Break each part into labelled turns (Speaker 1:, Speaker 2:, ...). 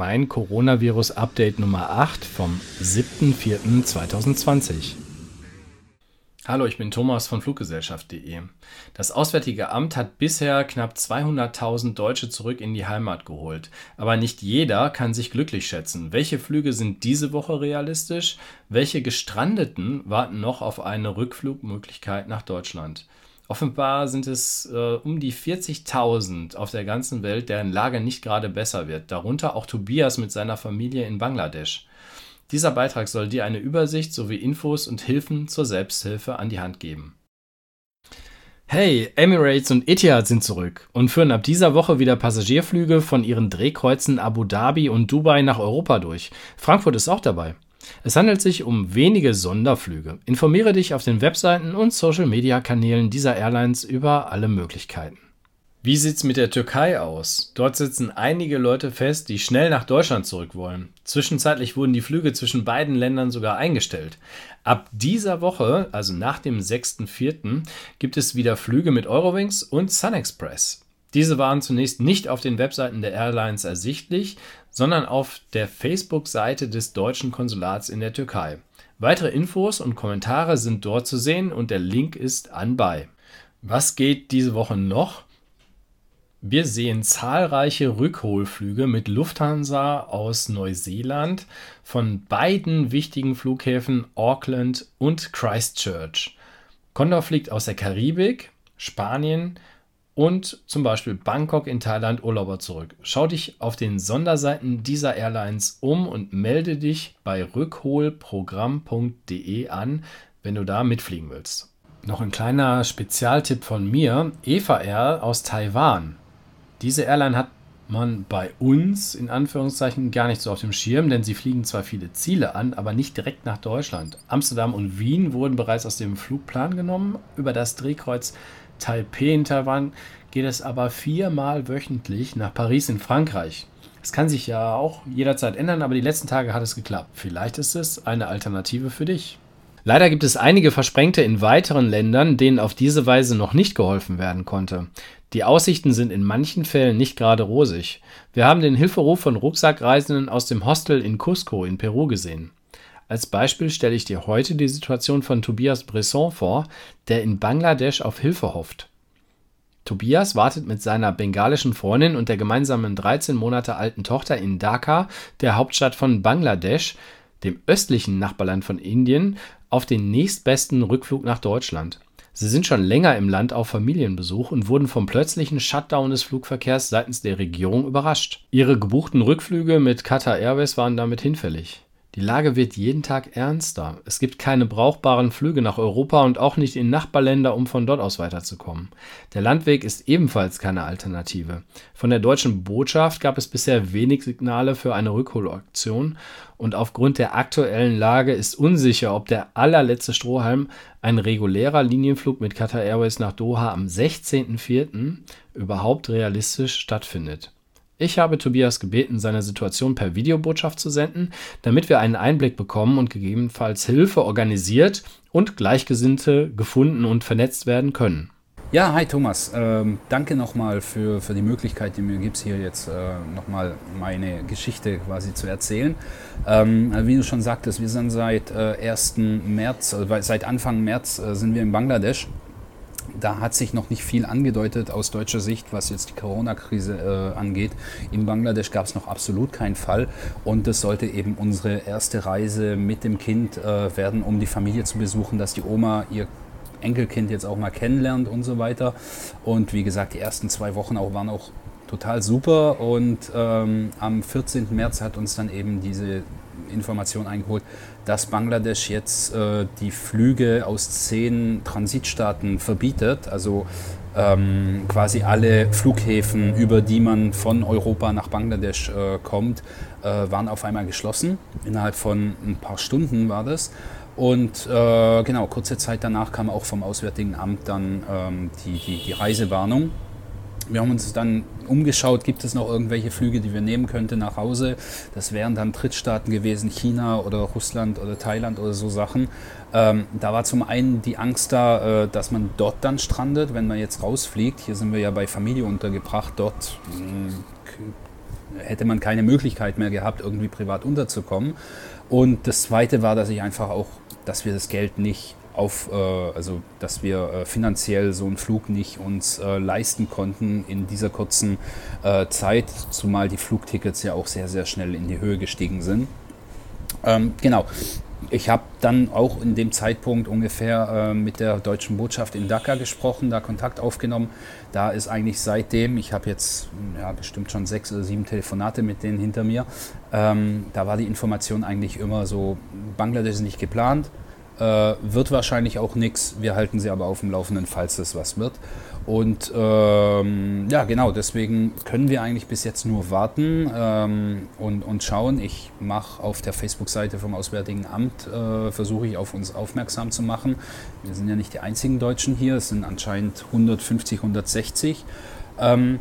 Speaker 1: mein Coronavirus-Update Nummer 8 vom 7.4.2020. Hallo, ich bin Thomas von Fluggesellschaft.de. Das Auswärtige Amt hat bisher knapp 200.000 Deutsche zurück in die Heimat geholt. Aber nicht jeder kann sich glücklich schätzen. Welche Flüge sind diese Woche realistisch? Welche Gestrandeten warten noch auf eine Rückflugmöglichkeit nach Deutschland? Offenbar sind es äh, um die 40.000 auf der ganzen Welt, deren Lage nicht gerade besser wird, darunter auch Tobias mit seiner Familie in Bangladesch. Dieser Beitrag soll dir eine Übersicht sowie Infos und Hilfen zur Selbsthilfe an die Hand geben. Hey, Emirates und Etihad sind zurück und führen ab dieser Woche wieder Passagierflüge von ihren Drehkreuzen Abu Dhabi und Dubai nach Europa durch. Frankfurt ist auch dabei. Es handelt sich um wenige Sonderflüge. Informiere dich auf den Webseiten und Social-Media-Kanälen dieser Airlines über alle Möglichkeiten. Wie sieht's mit der Türkei aus? Dort sitzen einige Leute fest, die schnell nach Deutschland zurück wollen. Zwischenzeitlich wurden die Flüge zwischen beiden Ländern sogar eingestellt. Ab dieser Woche, also nach dem 6.4., gibt es wieder Flüge mit Eurowings und SunExpress. Diese waren zunächst nicht auf den Webseiten der Airlines ersichtlich, sondern auf der Facebook-Seite des deutschen Konsulats in der Türkei. Weitere Infos und Kommentare sind dort zu sehen und der Link ist anbei. Was geht diese Woche noch? Wir sehen zahlreiche Rückholflüge mit Lufthansa aus Neuseeland von beiden wichtigen Flughäfen Auckland und Christchurch. Condor fliegt aus der Karibik, Spanien, und zum Beispiel Bangkok in Thailand Urlauber zurück. Schau dich auf den Sonderseiten dieser Airlines um und melde dich bei rückholprogramm.de an, wenn du da mitfliegen willst. Noch ein kleiner Spezialtipp von mir: Eva Air aus Taiwan. Diese Airline hat man bei uns in Anführungszeichen gar nicht so auf dem Schirm, denn sie fliegen zwar viele Ziele an, aber nicht direkt nach Deutschland. Amsterdam und Wien wurden bereits aus dem Flugplan genommen. Über das Drehkreuz Taipei in Taiwan geht es aber viermal wöchentlich nach Paris in Frankreich. Es kann sich ja auch jederzeit ändern, aber die letzten Tage hat es geklappt. Vielleicht ist es eine Alternative für dich. Leider gibt es einige Versprengte in weiteren Ländern, denen auf diese Weise noch nicht geholfen werden konnte. Die Aussichten sind in manchen Fällen nicht gerade rosig. Wir haben den Hilferuf von Rucksackreisenden aus dem Hostel in Cusco in Peru gesehen. Als Beispiel stelle ich dir heute die Situation von Tobias Bresson vor, der in Bangladesch auf Hilfe hofft. Tobias wartet mit seiner bengalischen Freundin und der gemeinsamen 13 Monate alten Tochter in Dhaka, der Hauptstadt von Bangladesch, dem östlichen Nachbarland von Indien, auf den nächstbesten Rückflug nach Deutschland. Sie sind schon länger im Land auf Familienbesuch und wurden vom plötzlichen Shutdown des Flugverkehrs seitens der Regierung überrascht. Ihre gebuchten Rückflüge mit Qatar Airways waren damit hinfällig. Die Lage wird jeden Tag ernster. Es gibt keine brauchbaren Flüge nach Europa und auch nicht in Nachbarländer, um von dort aus weiterzukommen. Der Landweg ist ebenfalls keine Alternative. Von der deutschen Botschaft gab es bisher wenig Signale für eine Rückholaktion und aufgrund der aktuellen Lage ist unsicher, ob der allerletzte Strohhalm, ein regulärer Linienflug mit Qatar Airways nach Doha am 16.04. überhaupt realistisch stattfindet. Ich habe Tobias gebeten, seine Situation per Videobotschaft zu senden, damit wir einen Einblick bekommen und gegebenenfalls Hilfe organisiert und Gleichgesinnte gefunden und vernetzt werden können.
Speaker 2: Ja, hi Thomas. Ähm, danke nochmal für, für die Möglichkeit, die mir gibt, hier jetzt äh, nochmal meine Geschichte quasi zu erzählen. Ähm, wie du schon sagtest, wir sind seit äh, 1. März, äh, seit Anfang März äh, sind wir in Bangladesch da hat sich noch nicht viel angedeutet aus deutscher Sicht, was jetzt die Corona-Krise äh, angeht. In Bangladesch gab es noch absolut keinen Fall und das sollte eben unsere erste Reise mit dem Kind äh, werden, um die Familie zu besuchen, dass die Oma ihr Enkelkind jetzt auch mal kennenlernt und so weiter. Und wie gesagt, die ersten zwei Wochen auch waren auch total super und ähm, am 14. März hat uns dann eben diese Information eingeholt, dass Bangladesch jetzt äh, die Flüge aus zehn Transitstaaten verbietet, also ähm, quasi alle Flughäfen, über die man von Europa nach Bangladesch äh, kommt, äh, waren auf einmal geschlossen. Innerhalb von ein paar Stunden war das. Und äh, genau, kurze Zeit danach kam auch vom Auswärtigen Amt dann ähm, die, die, die Reisewarnung wir haben uns dann umgeschaut, gibt es noch irgendwelche Flüge, die wir nehmen könnten nach Hause. Das wären dann Drittstaaten gewesen, China oder Russland oder Thailand oder so Sachen. Ähm, da war zum einen die Angst da, äh, dass man dort dann strandet, wenn man jetzt rausfliegt. Hier sind wir ja bei Familie untergebracht. Dort mh, hm, hätte man keine Möglichkeit mehr gehabt, irgendwie privat unterzukommen. Und das Zweite war, dass ich einfach auch, dass wir das Geld nicht auf, äh, also dass wir äh, finanziell so einen Flug nicht uns äh, leisten konnten in dieser kurzen Zeit, zumal die Flugtickets ja auch sehr, sehr schnell in die Höhe gestiegen sind. Ähm, genau. Ich habe dann auch in dem Zeitpunkt ungefähr äh, mit der deutschen Botschaft in Dhaka gesprochen, da Kontakt aufgenommen. Da ist eigentlich seitdem, ich habe jetzt ja, bestimmt schon sechs oder sieben Telefonate mit denen hinter mir, ähm, da war die Information eigentlich immer so, Bangladesch ist nicht geplant, äh, wird wahrscheinlich auch nichts. Wir halten sie aber auf dem Laufenden, falls es was wird. Und ähm, ja, genau, deswegen können wir eigentlich bis jetzt nur warten ähm, und, und schauen. Ich mache auf der Facebook-Seite vom Auswärtigen Amt, äh, versuche ich auf uns aufmerksam zu machen. Wir sind ja nicht die einzigen Deutschen hier, es sind anscheinend 150, 160. Ähm,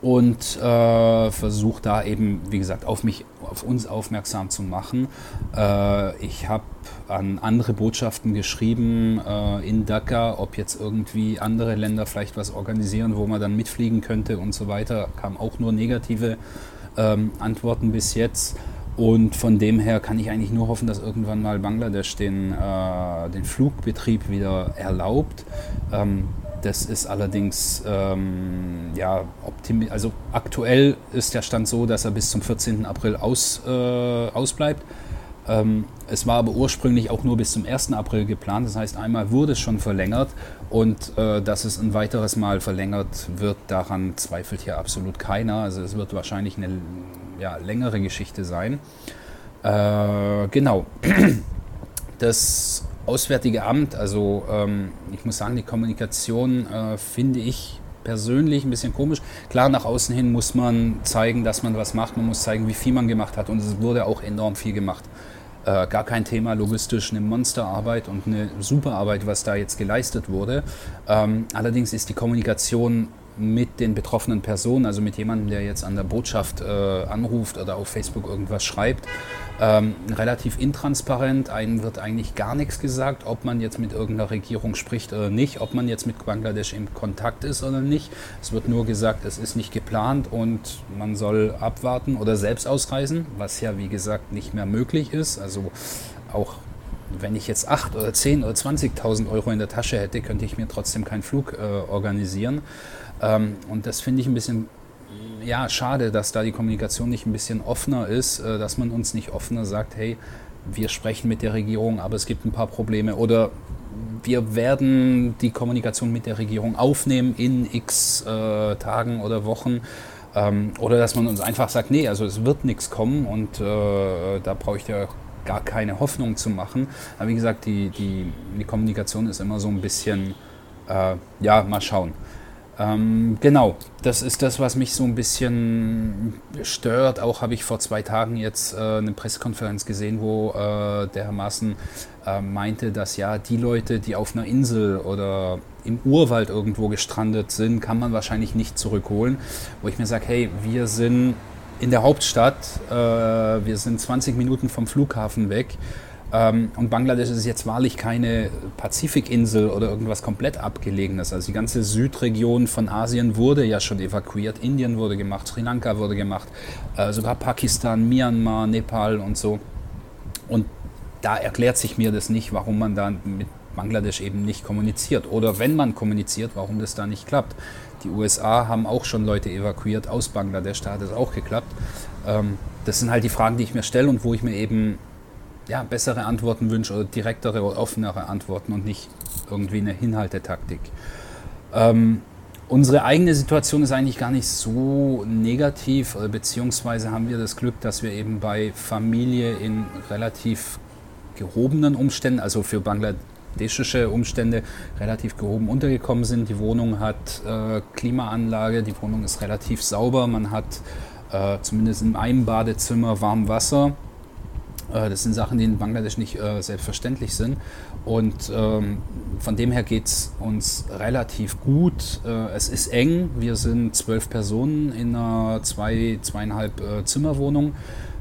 Speaker 2: und äh, versuche da eben, wie gesagt, auf mich, auf uns aufmerksam zu machen. Äh, ich habe an andere Botschaften geschrieben äh, in Dhaka, ob jetzt irgendwie andere Länder vielleicht was organisieren, wo man dann mitfliegen könnte und so weiter. Kam auch nur negative ähm, Antworten bis jetzt. Und von dem her kann ich eigentlich nur hoffen, dass irgendwann mal Bangladesch den, äh, den Flugbetrieb wieder erlaubt. Ähm, das ist allerdings, ähm, ja, also aktuell ist der Stand so, dass er bis zum 14. April aus, äh, ausbleibt. Ähm, es war aber ursprünglich auch nur bis zum 1. April geplant. Das heißt, einmal wurde es schon verlängert und äh, dass es ein weiteres Mal verlängert wird, daran zweifelt hier absolut keiner. Also es wird wahrscheinlich eine ja, längere Geschichte sein. Äh, genau. Das Auswärtige Amt, also ähm, ich muss sagen, die Kommunikation äh, finde ich persönlich ein bisschen komisch. Klar, nach außen hin muss man zeigen, dass man was macht, man muss zeigen, wie viel man gemacht hat und es wurde auch enorm viel gemacht. Äh, gar kein Thema, logistisch eine Monsterarbeit und eine super Arbeit, was da jetzt geleistet wurde. Ähm, allerdings ist die Kommunikation mit den betroffenen Personen, also mit jemandem, der jetzt an der Botschaft äh, anruft oder auf Facebook irgendwas schreibt, ähm, relativ intransparent. Einem wird eigentlich gar nichts gesagt, ob man jetzt mit irgendeiner Regierung spricht oder nicht, ob man jetzt mit Bangladesch im Kontakt ist oder nicht. Es wird nur gesagt, es ist nicht geplant und man soll abwarten oder selbst ausreisen, was ja wie gesagt nicht mehr möglich ist. Also auch wenn ich jetzt 8 oder 10 oder 20.000 Euro in der Tasche hätte, könnte ich mir trotzdem keinen Flug äh, organisieren. Ähm, und das finde ich ein bisschen ja, schade, dass da die Kommunikation nicht ein bisschen offener ist, äh, dass man uns nicht offener sagt, hey, wir sprechen mit der Regierung, aber es gibt ein paar Probleme oder wir werden die Kommunikation mit der Regierung aufnehmen in x äh, Tagen oder Wochen. Ähm, oder dass man uns einfach sagt, nee, also es wird nichts kommen und äh, da brauche ich ja gar keine Hoffnung zu machen. Aber wie gesagt, die, die, die Kommunikation ist immer so ein bisschen, äh, ja, mal schauen. Ähm, genau, das ist das, was mich so ein bisschen stört. Auch habe ich vor zwei Tagen jetzt äh, eine Pressekonferenz gesehen, wo äh, der Herr Maaßen äh, meinte, dass ja die Leute, die auf einer Insel oder im Urwald irgendwo gestrandet sind, kann man wahrscheinlich nicht zurückholen. Wo ich mir sage, hey, wir sind in der Hauptstadt, äh, wir sind 20 Minuten vom Flughafen weg. Ähm, und Bangladesch ist jetzt wahrlich keine Pazifikinsel oder irgendwas komplett abgelegenes. Also die ganze Südregion von Asien wurde ja schon evakuiert. Indien wurde gemacht, Sri Lanka wurde gemacht, äh, sogar Pakistan, Myanmar, Nepal und so. Und da erklärt sich mir das nicht, warum man da mit Bangladesch eben nicht kommuniziert. Oder wenn man kommuniziert, warum das da nicht klappt. Die USA haben auch schon Leute evakuiert aus Bangladesch, da hat es auch geklappt. Ähm, das sind halt die Fragen, die ich mir stelle und wo ich mir eben ja, bessere Antworten wünsche oder direktere oder offenere Antworten und nicht irgendwie eine Hinhaltetaktik. Ähm, unsere eigene Situation ist eigentlich gar nicht so negativ, beziehungsweise haben wir das Glück, dass wir eben bei Familie in relativ gehobenen Umständen, also für bangladeschische Umstände relativ gehoben untergekommen sind. Die Wohnung hat äh, Klimaanlage, die Wohnung ist relativ sauber, man hat äh, zumindest in einem Badezimmer warm Wasser Äh, das sind Sachen, die in Bangladesch nicht äh, selbstverständlich sind. Und ähm, von dem her geht es uns relativ gut. Äh, es ist eng. Wir sind zwölf Personen in einer zwei, zweieinhalb äh, Zimmerwohnung.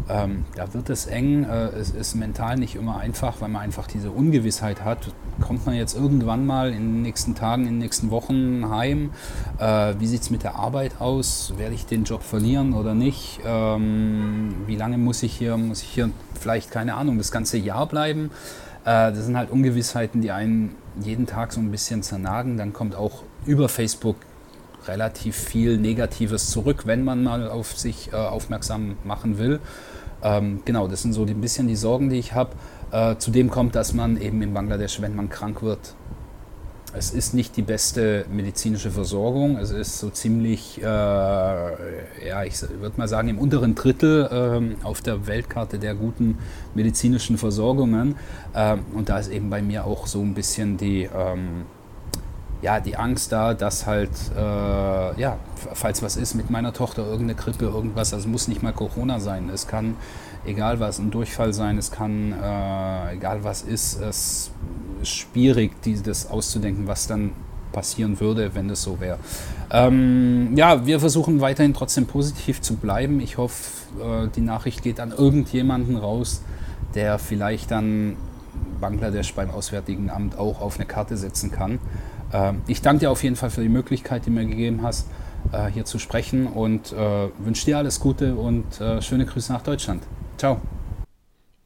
Speaker 2: Ähm, da wird es eng. Äh, es ist mental nicht immer einfach, weil man einfach diese Ungewissheit hat. Kommt man jetzt irgendwann mal in den nächsten Tagen, in den nächsten Wochen heim? Äh, wie sieht es mit der Arbeit aus? Werde ich den Job verlieren oder nicht? Ähm, wie lange muss ich hier, muss ich hier vielleicht, keine Ahnung, das ganze Jahr bleiben? Äh, das sind halt Ungewissheiten, die einen jeden Tag so ein bisschen zernagen. Dann kommt auch über Facebook relativ viel Negatives zurück, wenn man mal auf sich äh, aufmerksam machen will. Ähm, genau, das sind so ein bisschen die Sorgen, die ich habe. Äh, zudem kommt, dass man eben in Bangladesch, wenn man krank wird, es ist nicht die beste medizinische Versorgung. Es ist so ziemlich, äh, ja, ich würde mal sagen, im unteren Drittel äh, auf der Weltkarte der guten medizinischen Versorgungen. Äh, und da ist eben bei mir auch so ein bisschen die, ähm, ja, die Angst da, dass halt, äh, ja, falls was ist mit meiner Tochter, irgendeine Grippe, irgendwas, es muss nicht mal Corona sein. Es kann, egal was, ein Durchfall sein, es kann, äh, egal was ist, es ist schwierig, das auszudenken, was dann passieren würde, wenn das so wäre. Ähm, ja, wir versuchen weiterhin trotzdem positiv zu bleiben. Ich hoffe, äh, die Nachricht geht an irgendjemanden raus, der vielleicht dann Bangladesch beim Auswärtigen Amt auch auf eine Karte setzen kann. Ähm, ich danke dir auf jeden Fall für die Möglichkeit, die du mir gegeben hast, äh, hier zu sprechen und äh, wünsche dir alles Gute und äh, schöne Grüße nach Deutschland. Ciao.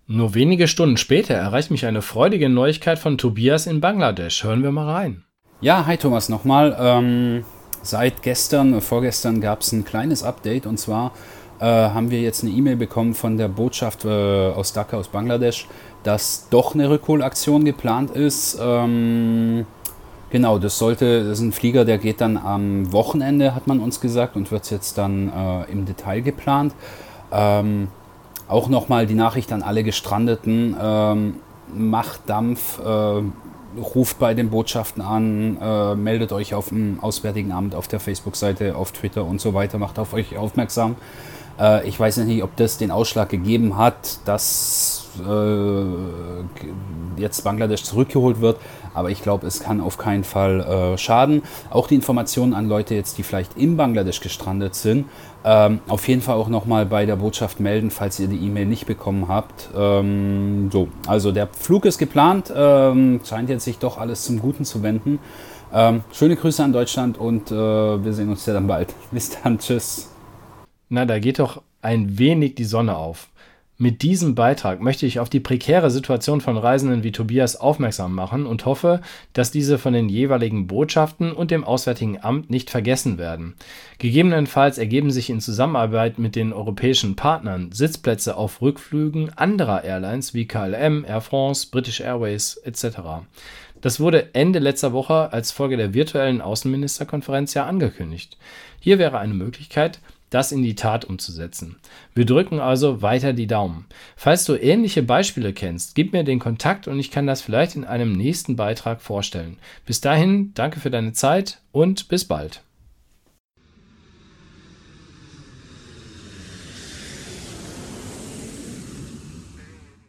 Speaker 1: Nur wenige Stunden später erreicht mich eine freudige Neuigkeit von Tobias in Bangladesch. Hören wir mal rein.
Speaker 2: Ja, hi Thomas nochmal. Ähm, seit gestern, vorgestern gab es ein kleines Update und zwar äh, haben wir jetzt eine E-Mail bekommen von der Botschaft äh, aus Dhaka, aus Bangladesch, dass doch eine Rückholaktion geplant ist. Ähm, Genau, das sollte, das ist ein Flieger, der geht dann am Wochenende, hat man uns gesagt, und wird jetzt dann äh, im Detail geplant. Ähm, auch nochmal die Nachricht an alle Gestrandeten, ähm, macht Dampf, äh, ruft bei den Botschaften an, äh, meldet euch auf dem Auswärtigen Amt, auf der Facebook-Seite, auf Twitter und so weiter, macht auf euch aufmerksam. Äh, ich weiß nicht, ob das den Ausschlag gegeben hat, dass äh, jetzt Bangladesch zurückgeholt wird, aber ich glaube, es kann auf keinen Fall äh, schaden. Auch die Informationen an Leute jetzt, die vielleicht in Bangladesch gestrandet sind, ähm, auf jeden Fall auch nochmal bei der Botschaft melden, falls ihr die E-Mail nicht bekommen habt. Ähm, so, also der Flug ist geplant, ähm, scheint jetzt sich doch alles zum Guten zu wenden. Ähm, schöne Grüße an Deutschland und äh, wir sehen uns ja dann bald. Bis dann, tschüss.
Speaker 1: Na, da geht doch ein wenig die Sonne auf. Mit diesem Beitrag möchte ich auf die prekäre Situation von Reisenden wie Tobias aufmerksam machen und hoffe, dass diese von den jeweiligen Botschaften und dem Auswärtigen Amt nicht vergessen werden. Gegebenenfalls ergeben sich in Zusammenarbeit mit den europäischen Partnern Sitzplätze auf Rückflügen anderer Airlines wie KLM, Air France, British Airways etc. Das wurde Ende letzter Woche als Folge der virtuellen Außenministerkonferenz ja angekündigt. Hier wäre eine Möglichkeit, das in die Tat umzusetzen. Wir drücken also weiter die Daumen. Falls du ähnliche Beispiele kennst, gib mir den Kontakt und ich kann das vielleicht in einem nächsten Beitrag vorstellen. Bis dahin, danke für deine Zeit und bis bald.